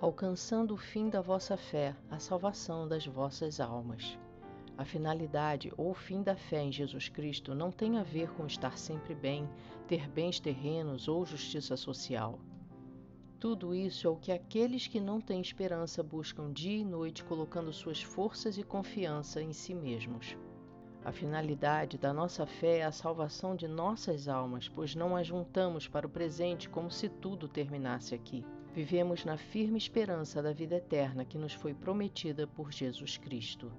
alcançando o fim da vossa fé, a salvação das vossas almas. A finalidade ou fim da fé em Jesus Cristo não tem a ver com estar sempre bem, ter bens terrenos ou justiça social. Tudo isso é o que aqueles que não têm esperança buscam dia e noite, colocando suas forças e confiança em si mesmos. A finalidade da nossa fé é a salvação de nossas almas, pois não a juntamos para o presente como se tudo terminasse aqui. Vivemos na firme esperança da vida eterna que nos foi prometida por Jesus Cristo.